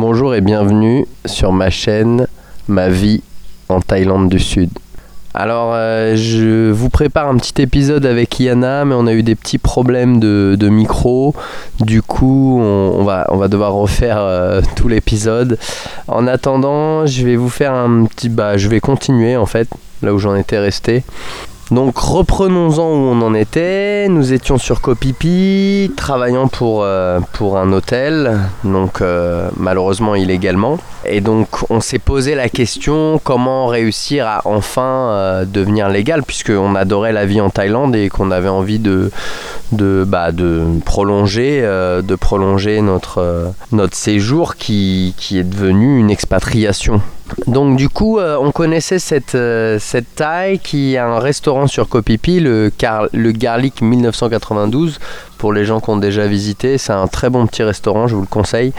Bonjour et bienvenue sur ma chaîne Ma vie en Thaïlande du Sud. Alors, euh, je vous prépare un petit épisode avec Yana, mais on a eu des petits problèmes de, micro. Du coup, on, on va, on va devoir refaire euh, tout l'épisode. En attendant, je vais vous faire un petit. Bah, je vais continuer en fait, là où j'en étais resté. Donc reprenons-en où on en était. Nous étions sur Kopipi, travaillant pour, euh, pour un hôtel, donc euh, malheureusement illégalement. Et donc on s'est posé la question comment réussir à enfin euh, devenir légal, puisqu'on adorait la vie en Thaïlande et qu'on avait envie de, de, bah, de prolonger, de prolonger notre, notre séjour qui, qui est devenu une expatriation. Donc du coup, euh, on connaissait cette, euh, Thaï qui a un restaurant sur Kopipi, le, Garlic 1992. Pour les gens qui ont déjà visité, c'est un très bon petit restaurant, je vous le conseille.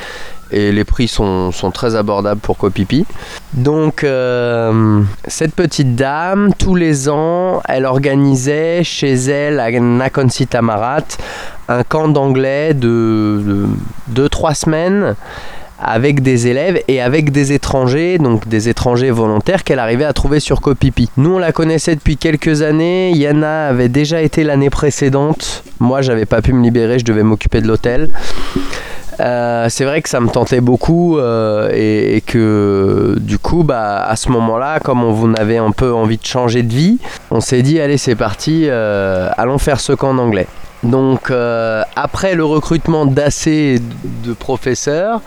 Et les prix sont, très abordables pour Kopipi. Donc euh, cette petite dame, tous les ans, elle organisait chez elle à Nakhon Si Thammarat un camp d'anglais de 2-3 semaines avec des élèves et avec des étrangers, donc des étrangers volontaires qu'elle arrivait à trouver sur Kopipi. Nous, on la connaissait depuis quelques années. Yana avait déjà été l'année précédente. Moi, j'avais pas pu me libérer, je devais m'occuper de l'hôtel. Euh, c'est vrai que ça me tentait beaucoup euh, et, que du coup, bah, à ce moment-là, comme on avait un peu envie de changer de vie, on s'est dit allez, c'est parti, euh, allons faire ce camp d'anglais. Donc, euh, après le recrutement d'assez de professeurs,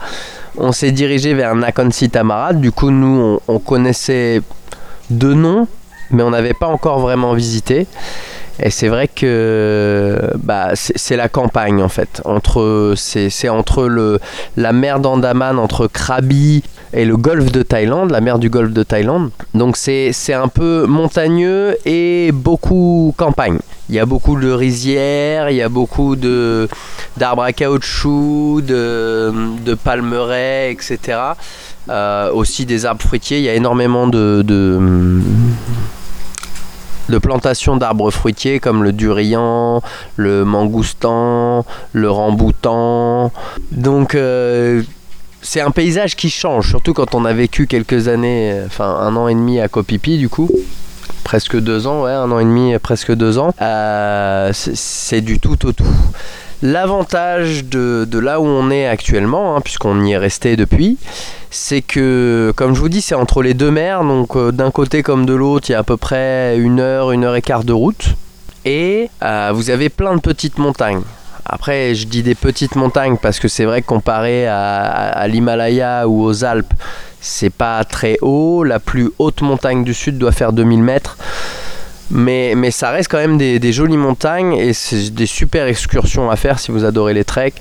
on s'est dirigé vers Nakhon Si Thammarat. Du coup, nous, on, on connaissait deux noms, mais on n'avait pas encore vraiment visité. Et c'est vrai que bah, c'est la campagne en fait. Entre, c'est entre le, la mer d'Andaman, entre Krabi et le golfe de Thaïlande, la mer du golfe de Thaïlande. Donc c'est un peu montagneux et beaucoup campagne. Il y a beaucoup de rizières, il y a beaucoup d'arbres à caoutchouc, de, de palmeraies, etc. Euh, aussi des arbres fruitiers. Il y a énormément de, de, plantations d'arbres fruitiers comme le durian, le mangoustan, le ramboutan. Donc euh, c'est un paysage qui change, surtout quand on a vécu quelques années, enfin un an et demi à Kopipi du coup. Presque deux ans, ouais, un an et demi, presque deux ans. Euh, c'est- du tout au tout. L'avantage de, de là où on est actuellement, hein, puisqu'on y est resté depuis, c'est que, comme je vous dis, c'est entre les deux mers, donc euh, d'un côté comme de l'autre, il y a à peu près une heure, une heure et quart de route. Et euh, vous avez plein de petites montagnes. Après, je dis des petites montagnes parce que c'est vrai que comparé à, l'Himalaya ou aux Alpes, c'est pas très haut. La plus haute montagne du sud doit faire 2000 mètres. Mais, mais ça reste quand même des, des jolies montagnes et c'est des super excursions à faire si vous adorez les treks.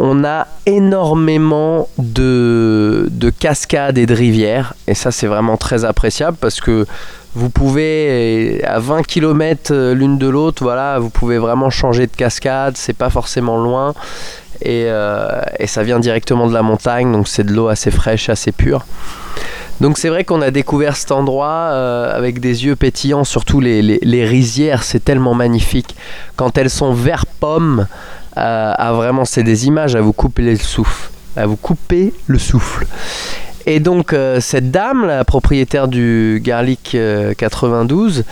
On a énormément de, de cascades et de rivières et ça c'est vraiment très appréciable parce que vous pouvez à 20 km l'une de l'autre, voilà, vous pouvez vraiment changer de cascade, c'est pas forcément loin et, euh, et ça vient directement de la montagne donc c'est de l'eau assez fraîche, assez pure. Donc c'est vrai qu'on a découvert cet endroit euh, avec des yeux pétillants, surtout les- les rizières, c'est tellement magnifique. Quand elles sont vert pomme, euh, ah, vraiment c'est des images à vous couper le souffle, à vous couper le souffle. Et donc euh, cette dame, la propriétaire du Garlic euh, 92,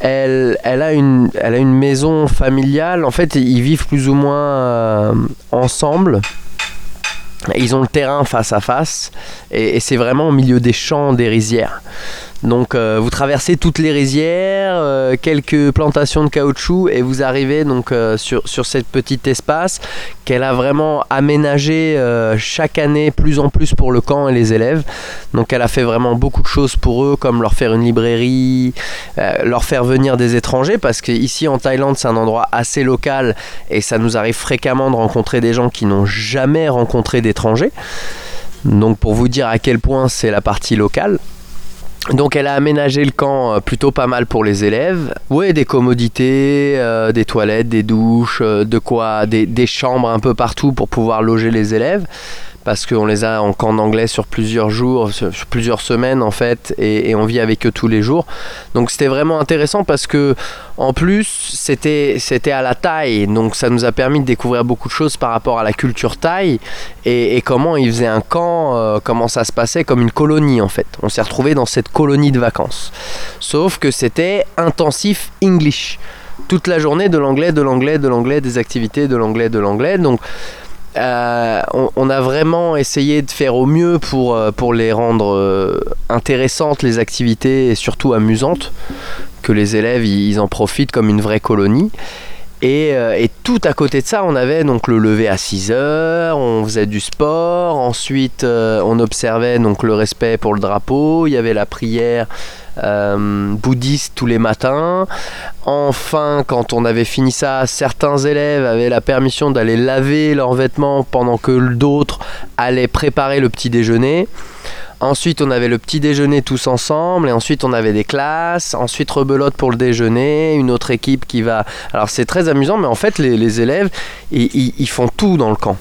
elle, elle, a une, elle a une maison familiale. En fait, ils vivent plus ou moins euh, ensemble. Ils ont le terrain face à face et c'est vraiment au milieu des champs, des rizières. Donc euh, vous traversez toutes les rizières, euh, quelques plantations de caoutchouc et vous arrivez donc euh, sur, sur cet petit espace qu'elle a vraiment aménagé chaque année plus en plus pour le camp et les élèves. Donc elle a fait vraiment beaucoup de choses pour eux comme leur faire une librairie, leur faire venir des étrangers parce qu'ici en Thaïlande c'est un endroit assez local et ça nous arrive fréquemment de rencontrer des gens qui n'ont jamais rencontré d'étrangers. Donc pour vous dire à quel point c'est la partie locale. Donc elle a aménagé le camp euh, plutôt pas mal pour les élèves. Ouais, des commodités, euh, des toilettes, des douches, euh, de quoi, des, des chambres un peu partout pour pouvoir loger les élèves. Parce qu'on les a en camp d'anglais sur plusieurs jours, sur, plusieurs semaines en fait, et, on vit avec eux tous les jours. Donc c'était vraiment intéressant parce que en plus c'était c'était à la taille, donc ça nous a permis de découvrir beaucoup de choses par rapport à la culture thaï et, comment ils faisaient un camp, euh, comment ça se passait comme une colonie en fait. On s'est retrouvé dans cette colonie de vacances. Sauf que c'était intensif English toute la journée de l'anglais, de l'anglais, de l'anglais, des activités, de l'anglais, de l'anglais. Donc euh, on, a vraiment essayé de faire au mieux pour, euh, les rendre euh, intéressantes, les activités, et surtout amusantes, que les élèves ils en profitent comme une vraie colonie. Et, et, tout à côté de ça, on avait donc le lever à 6 heures, on faisait du sport, ensuite on observait donc le respect pour le drapeau, il y avait la prière euh, bouddhiste tous les matins. Enfin, quand on avait fini ça, certains élèves avaient la permission d'aller laver leurs vêtements pendant que d'autres allaient préparer le petit déjeuner. Ensuite, on avait le petit déjeuner tous ensemble, et ensuite on avait des classes. Ensuite, rebelote pour le déjeuner, une autre équipe qui va. Alors c'est très amusant, mais en fait, les, élèves, ils font tout dans le camp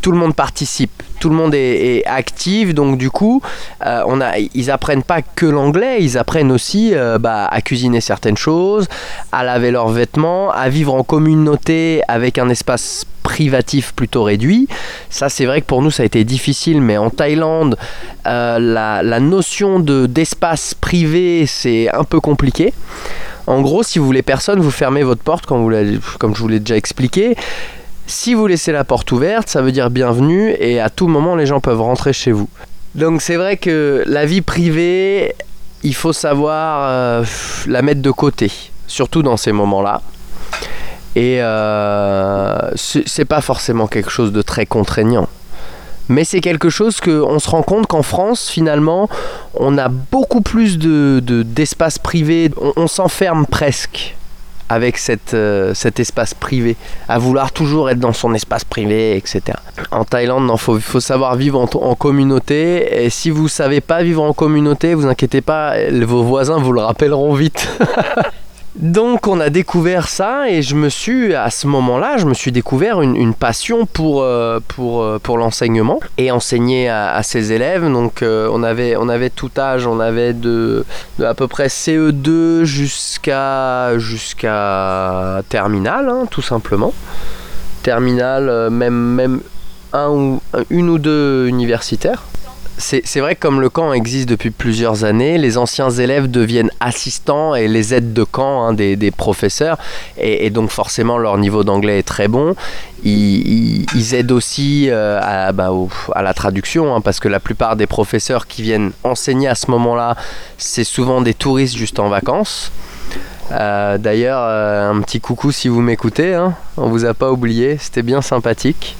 tout le monde participe, tout le monde est, actif, donc du coup, euh, on a, ils apprennent pas que l'anglais, ils apprennent aussi euh, bah, à cuisiner certaines choses, à laver leurs vêtements, à vivre en communauté avec un espace privatif plutôt réduit. Ça, c'est vrai que pour nous, ça a été difficile, mais en Thaïlande, euh, la, notion de, d'espace privé, c'est un peu compliqué. En gros, si vous voulez personne, vous fermez votre porte, comme, je vous l'ai déjà expliqué. Si vous laissez la porte ouverte, ça veut dire bienvenue et à tout moment les gens peuvent rentrer chez vous. Donc c'est vrai que la vie privée, il faut savoir euh, la mettre de côté, surtout dans ces moments-là. Et euh, c'est pas forcément quelque chose de très contraignant. Mais c'est quelque chose qu'on se rend compte qu'en France, finalement, on a beaucoup plus d'espace de, privé. on s'enferme presque avec cette, euh, cet espace privé, à vouloir toujours être dans son espace privé, etc. En Thaïlande, il faut, savoir vivre en, en, communauté, et si vous savez pas vivre en communauté, vous inquiétez pas, vos voisins vous le rappelleront vite. Donc on a découvert ça et je me suis, à ce moment-là, je me suis découvert une, passion pour, euh, euh, pour l'enseignement et enseigner à, ses élèves. Donc euh, on, avait, on avait tout âge, on avait de, à peu près CE2 jusqu'à jusqu'à terminale, hein, tout simplement. Terminale, même, même un ou, une ou deux universitaires c'est vrai que comme le camp existe depuis plusieurs années, les anciens élèves deviennent assistants et les aides de camp hein, des, professeurs, et, donc forcément leur niveau d'anglais est très bon. Ils, aident aussi euh, à, bah, à, la traduction, hein, parce que la plupart des professeurs qui viennent enseigner à ce moment-là, c'est souvent des touristes juste en vacances. Euh, d'ailleurs, euh, un petit coucou si vous m'écoutez, hein, on vous a pas oublié, c'était bien sympathique.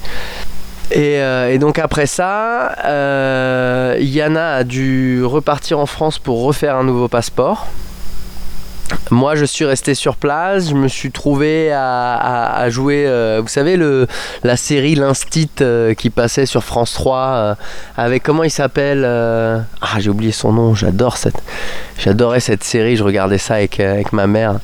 Euh, et, donc après ça, euh, Yana a dû repartir en France pour refaire un nouveau passeport. Moi, je suis resté sur place. Je me suis trouvé à, jouer, euh, vous savez, le, la série L'Instit qui passait sur France 3 avec comment il s'appelle Ah, j'ai oublié son nom. J'adore cette, j'adorais cette série. Je regardais ça avec, avec ma mère.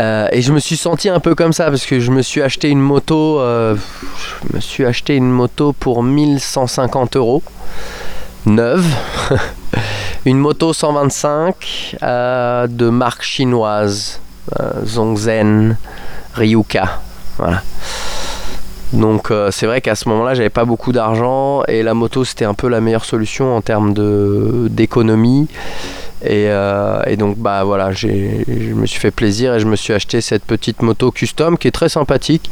Euh, et je me suis senti un peu comme ça parce que je me suis acheté une moto. Euh, je me suis acheté une moto pour 1150 euros, neuve. une moto 125 euh, de marque chinoise, Zongzen Ryuka. Voilà. Donc c'est vrai qu'à ce moment-là, j'avais pas beaucoup d'argent et la moto c'était un peu la meilleure solution en termes d'économie. Euh, et, donc bah voilà, je me suis fait plaisir et je me suis acheté cette petite moto custom qui est très sympathique,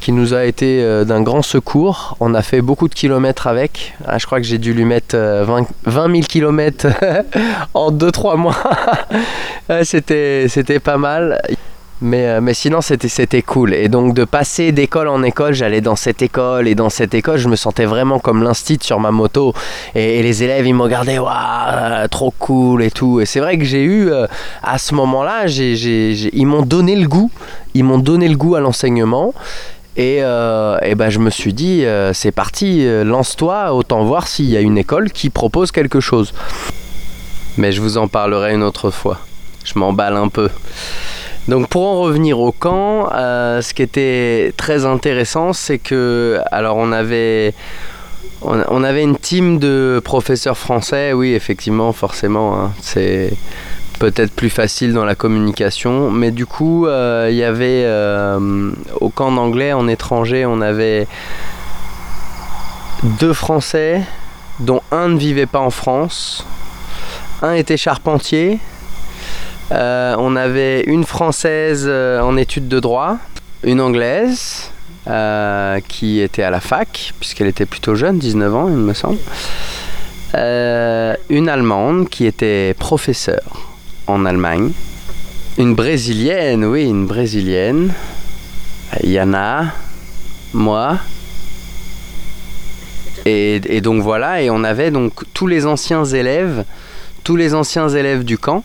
qui nous a été euh, d'un grand secours. On a fait beaucoup de kilomètres avec. Ah, je crois que j'ai dû lui mettre 20, 20 000 kilomètres en 2-3 mois. c'était, c'était pas mal. Mais, euh, mais sinon, c'était, cool. Et donc, de passer d'école en école, j'allais dans cette école et dans cette école, je me sentais vraiment comme l'instit sur ma moto. Et, les élèves, ils me regardaient, waouh, trop cool et tout. Et c'est vrai que j'ai eu, euh, à ce moment-là, ils m'ont donné le goût. Ils m'ont donné le goût à l'enseignement. Et, euh, et ben, je me suis dit, c'est parti, lance-toi, autant voir s'il y a une école qui propose quelque chose. Mais je vous en parlerai une autre fois. Je m'emballe un peu. Donc pour en revenir au camp, euh, ce qui était très intéressant, c'est que alors on avait une team de professeurs français, oui effectivement forcément, hein. c'est peut-être plus facile dans la communication, mais du coup euh, il y avait euh, au camp d'anglais en étranger, on avait deux Français, dont un ne vivait pas en France, un était charpentier euh, on avait une française euh, en études de droit, une anglaise euh, qui était à la fac, puisqu'elle était plutôt jeune, 19 ans il me semble. une allemande qui était professeure en Allemagne. Une brésilienne, oui, une brésilienne. Yana, moi. Et, et, donc voilà, et on avait donc tous les anciens élèves, tous les anciens élèves du camp,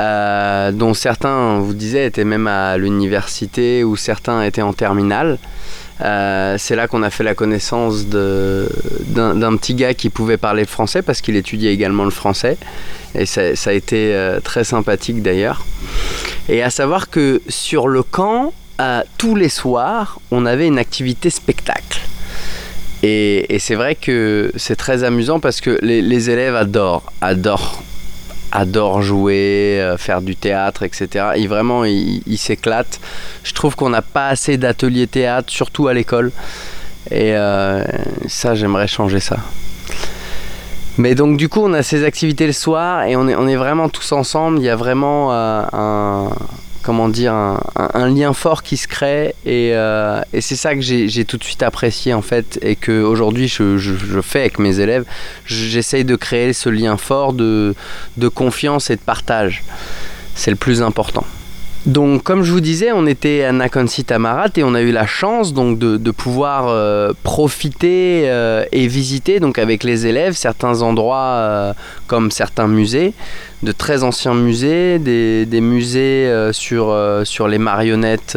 euh, dont certains, vous disait, étaient même à l'université ou certains étaient en terminale. Euh, c'est là qu'on a fait la connaissance d'un petit gars qui pouvait parler le français parce qu'il étudiait également le français. Et ça, a été euh, très sympathique d'ailleurs. Et à savoir que sur le camp, tous les soirs, on avait une activité spectacle. Et, c'est vrai que c'est très amusant parce que les élèves adorent, adorent adore jouer, euh, faire du théâtre, etc. Et vraiment, il, s'éclate. Je trouve qu'on n'a pas assez d'ateliers théâtre, surtout à l'école. Et euh, ça, j'aimerais changer ça. Mais donc du coup, on a ces activités le soir et on est, on est vraiment tous ensemble. Il y a vraiment euh, un, comment dire, un, lien fort qui se crée euh, et, c'est ça que j'ai tout de suite apprécié en fait et que aujourd'hui je, fais avec mes élèves. J'essaye de créer ce lien fort de confiance et de partage. C'est le plus important. Donc, comme je vous disais, on était à Nakonsi Tamarat et on a eu la chance donc de, pouvoir euh, profiter euh, et visiter donc avec les élèves certains endroits euh, comme certains musées, de très anciens musées, des, musées sur les marionnettes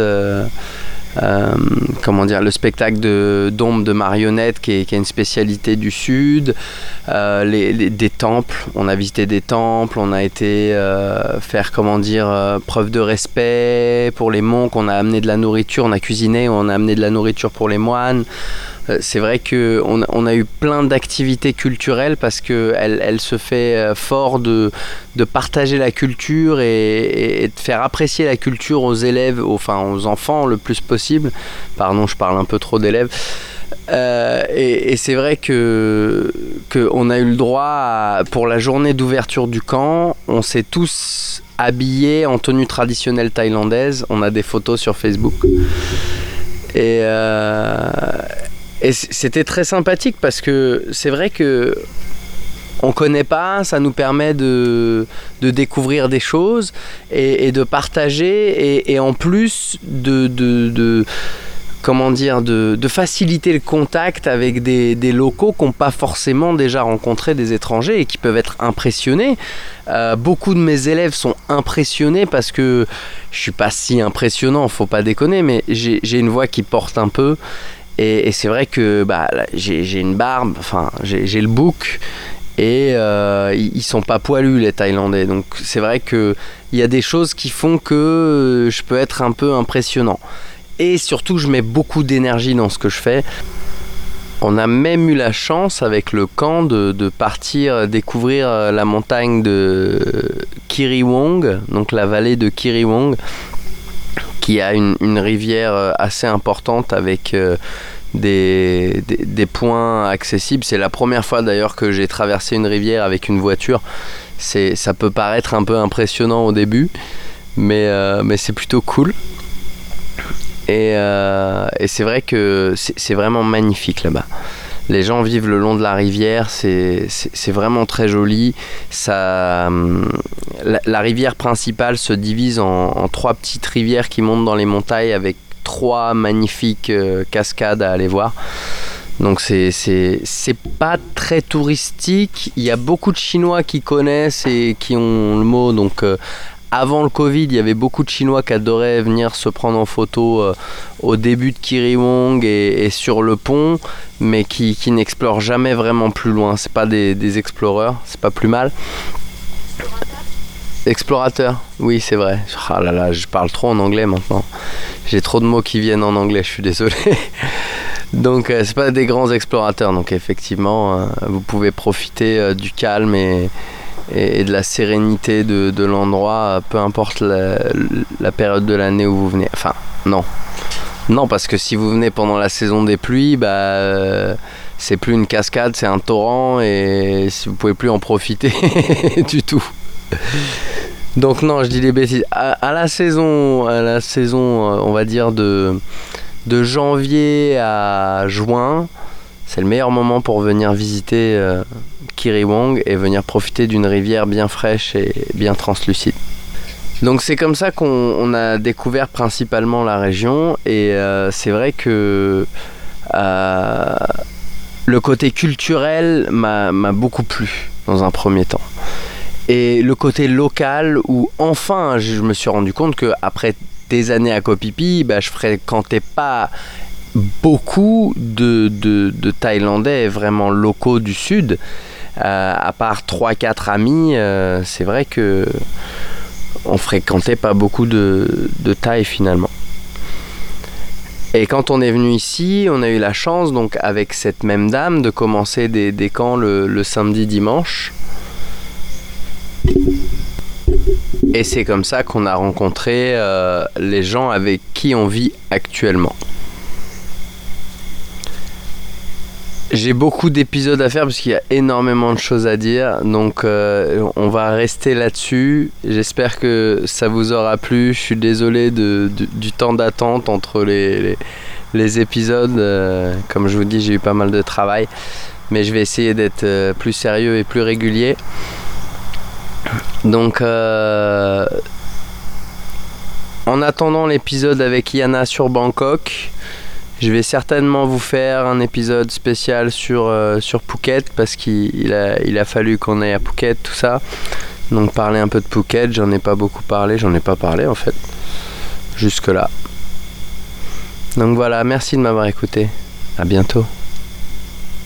euh, comment dire, le spectacle de d'ombre de marionnettes qui est, une spécialité du sud, euh, des temples, on a visité des temples, on a été euh, faire comment dire preuve de respect pour les monks, on a amené de la nourriture, on a cuisiné, on a amené de la nourriture pour les moines. Euh, c'est vrai qu'on on a eu plein d'activités culturelles parce qu'elle elle se fait euh, fort de, de partager la culture et, de faire apprécier la culture aux élèves, enfin aux enfants le plus possible. Pardon, je parle un peu trop d'élèves. Euh, et, c'est vrai que qu'on a eu le droit pour la journée d'ouverture du camp, on s'est tous habillés en tenue traditionnelle thaïlandaise. On a des photos sur Facebook. Et, et c'était très sympathique parce que c'est vrai que on connaît pas, ça nous permet de, de découvrir des choses et, de partager et, en plus de, de, comment dire de, faciliter le contact avec des, des locaux qui n'ont pas forcément déjà rencontré des étrangers et qui peuvent être impressionnés. Euh, beaucoup de mes élèves sont impressionnés parce que je suis pas si impressionnant, faut pas déconner, mais j'ai une voix qui porte un peu et, c'est vrai que bah, j'ai une barbe, enfin j'ai le bouc et euh, ils sont pas poilus les Thaïlandais. Donc c'est vrai qu'il y a des choses qui font que je peux être un peu impressionnant. Et surtout je mets beaucoup d'énergie dans ce que je fais. On a même eu la chance avec le camp de, de partir découvrir la montagne de Kiriwong, donc la vallée de Kiriwong qui a une, rivière euh, assez importante avec euh, des, points accessibles. C'est la première fois d'ailleurs que j'ai traversé une rivière avec une voiture. Ça peut paraître un peu impressionnant au début, mais, euh, c'est plutôt cool. Et c'est vrai que c'est vraiment magnifique là-bas. Les gens vivent le long de la rivière, c'est vraiment très joli. Hum, la, rivière principale se divise en, trois petites rivières qui montent dans les montagnes avec trois magnifiques euh, cascades à aller voir. Donc c'est pas très touristique. Il y a beaucoup de Chinois qui connaissent et qui ont le mot. Euh, avant le Covid, il y avait beaucoup de Chinois qui adoraient venir se prendre en photo euh, au début de Kiriwong et, sur le pont, mais qui, n'explorent jamais vraiment plus loin. C'est pas des, des exploreurs, c'est pas plus mal. Explorateur, oui c'est vrai. Ah là là, je parle trop en anglais maintenant. J'ai trop de mots qui viennent en anglais, je suis désolé. donc euh, c'est pas des grands explorateurs, donc effectivement euh, vous pouvez profiter euh, du calme et, et, de la sérénité de, de l'endroit, peu importe la, période de l'année où vous venez. Enfin non, non parce que si vous venez pendant la saison des pluies, bah c'est plus une cascade, c'est un torrent et vous pouvez plus en profiter du tout. Donc non, je dis les bêtises. À, la saison, à la saison, euh, on va dire de, de janvier à juin, c'est le meilleur moment pour venir visiter euh, Kiriwong et venir profiter d'une rivière bien fraîche et bien translucide. Donc c'est comme ça qu'on a découvert principalement la région et euh, c'est vrai que le côté culturel m'a beaucoup plu dans un premier temps et le côté local où enfin je me suis rendu compte que après des années à Kopipi, bah, je fréquentais pas beaucoup de, de, Thaïlandais vraiment locaux du sud. Euh, à part 3-4 amis, euh, c'est vrai que on fréquentait pas beaucoup de, de finalement. Et quand on est venu ici, on a eu la chance, donc avec cette même dame, de commencer des, des camps le, le samedi dimanche. Et c'est comme ça qu'on a rencontré euh, les gens avec qui on vit actuellement. J'ai beaucoup d'épisodes à faire parce qu'il y a énormément de choses à dire. Donc euh, on va rester là-dessus. J'espère que ça vous aura plu. Je suis désolé du temps d'attente entre les, épisodes. Euh, comme je vous dis, j'ai eu pas mal de travail. Mais je vais essayer d'être plus sérieux et plus régulier. Donc, euh, en attendant l'épisode avec Yana sur Bangkok, je vais certainement vous faire un épisode spécial sur, euh, Phuket parce qu'il a, a fallu qu'on aille à Phuket, tout ça. Donc parler un peu de Phuket, j'en ai pas beaucoup parlé, j'en ai pas parlé en fait, jusque là. Donc voilà, merci de m'avoir écouté. À bientôt.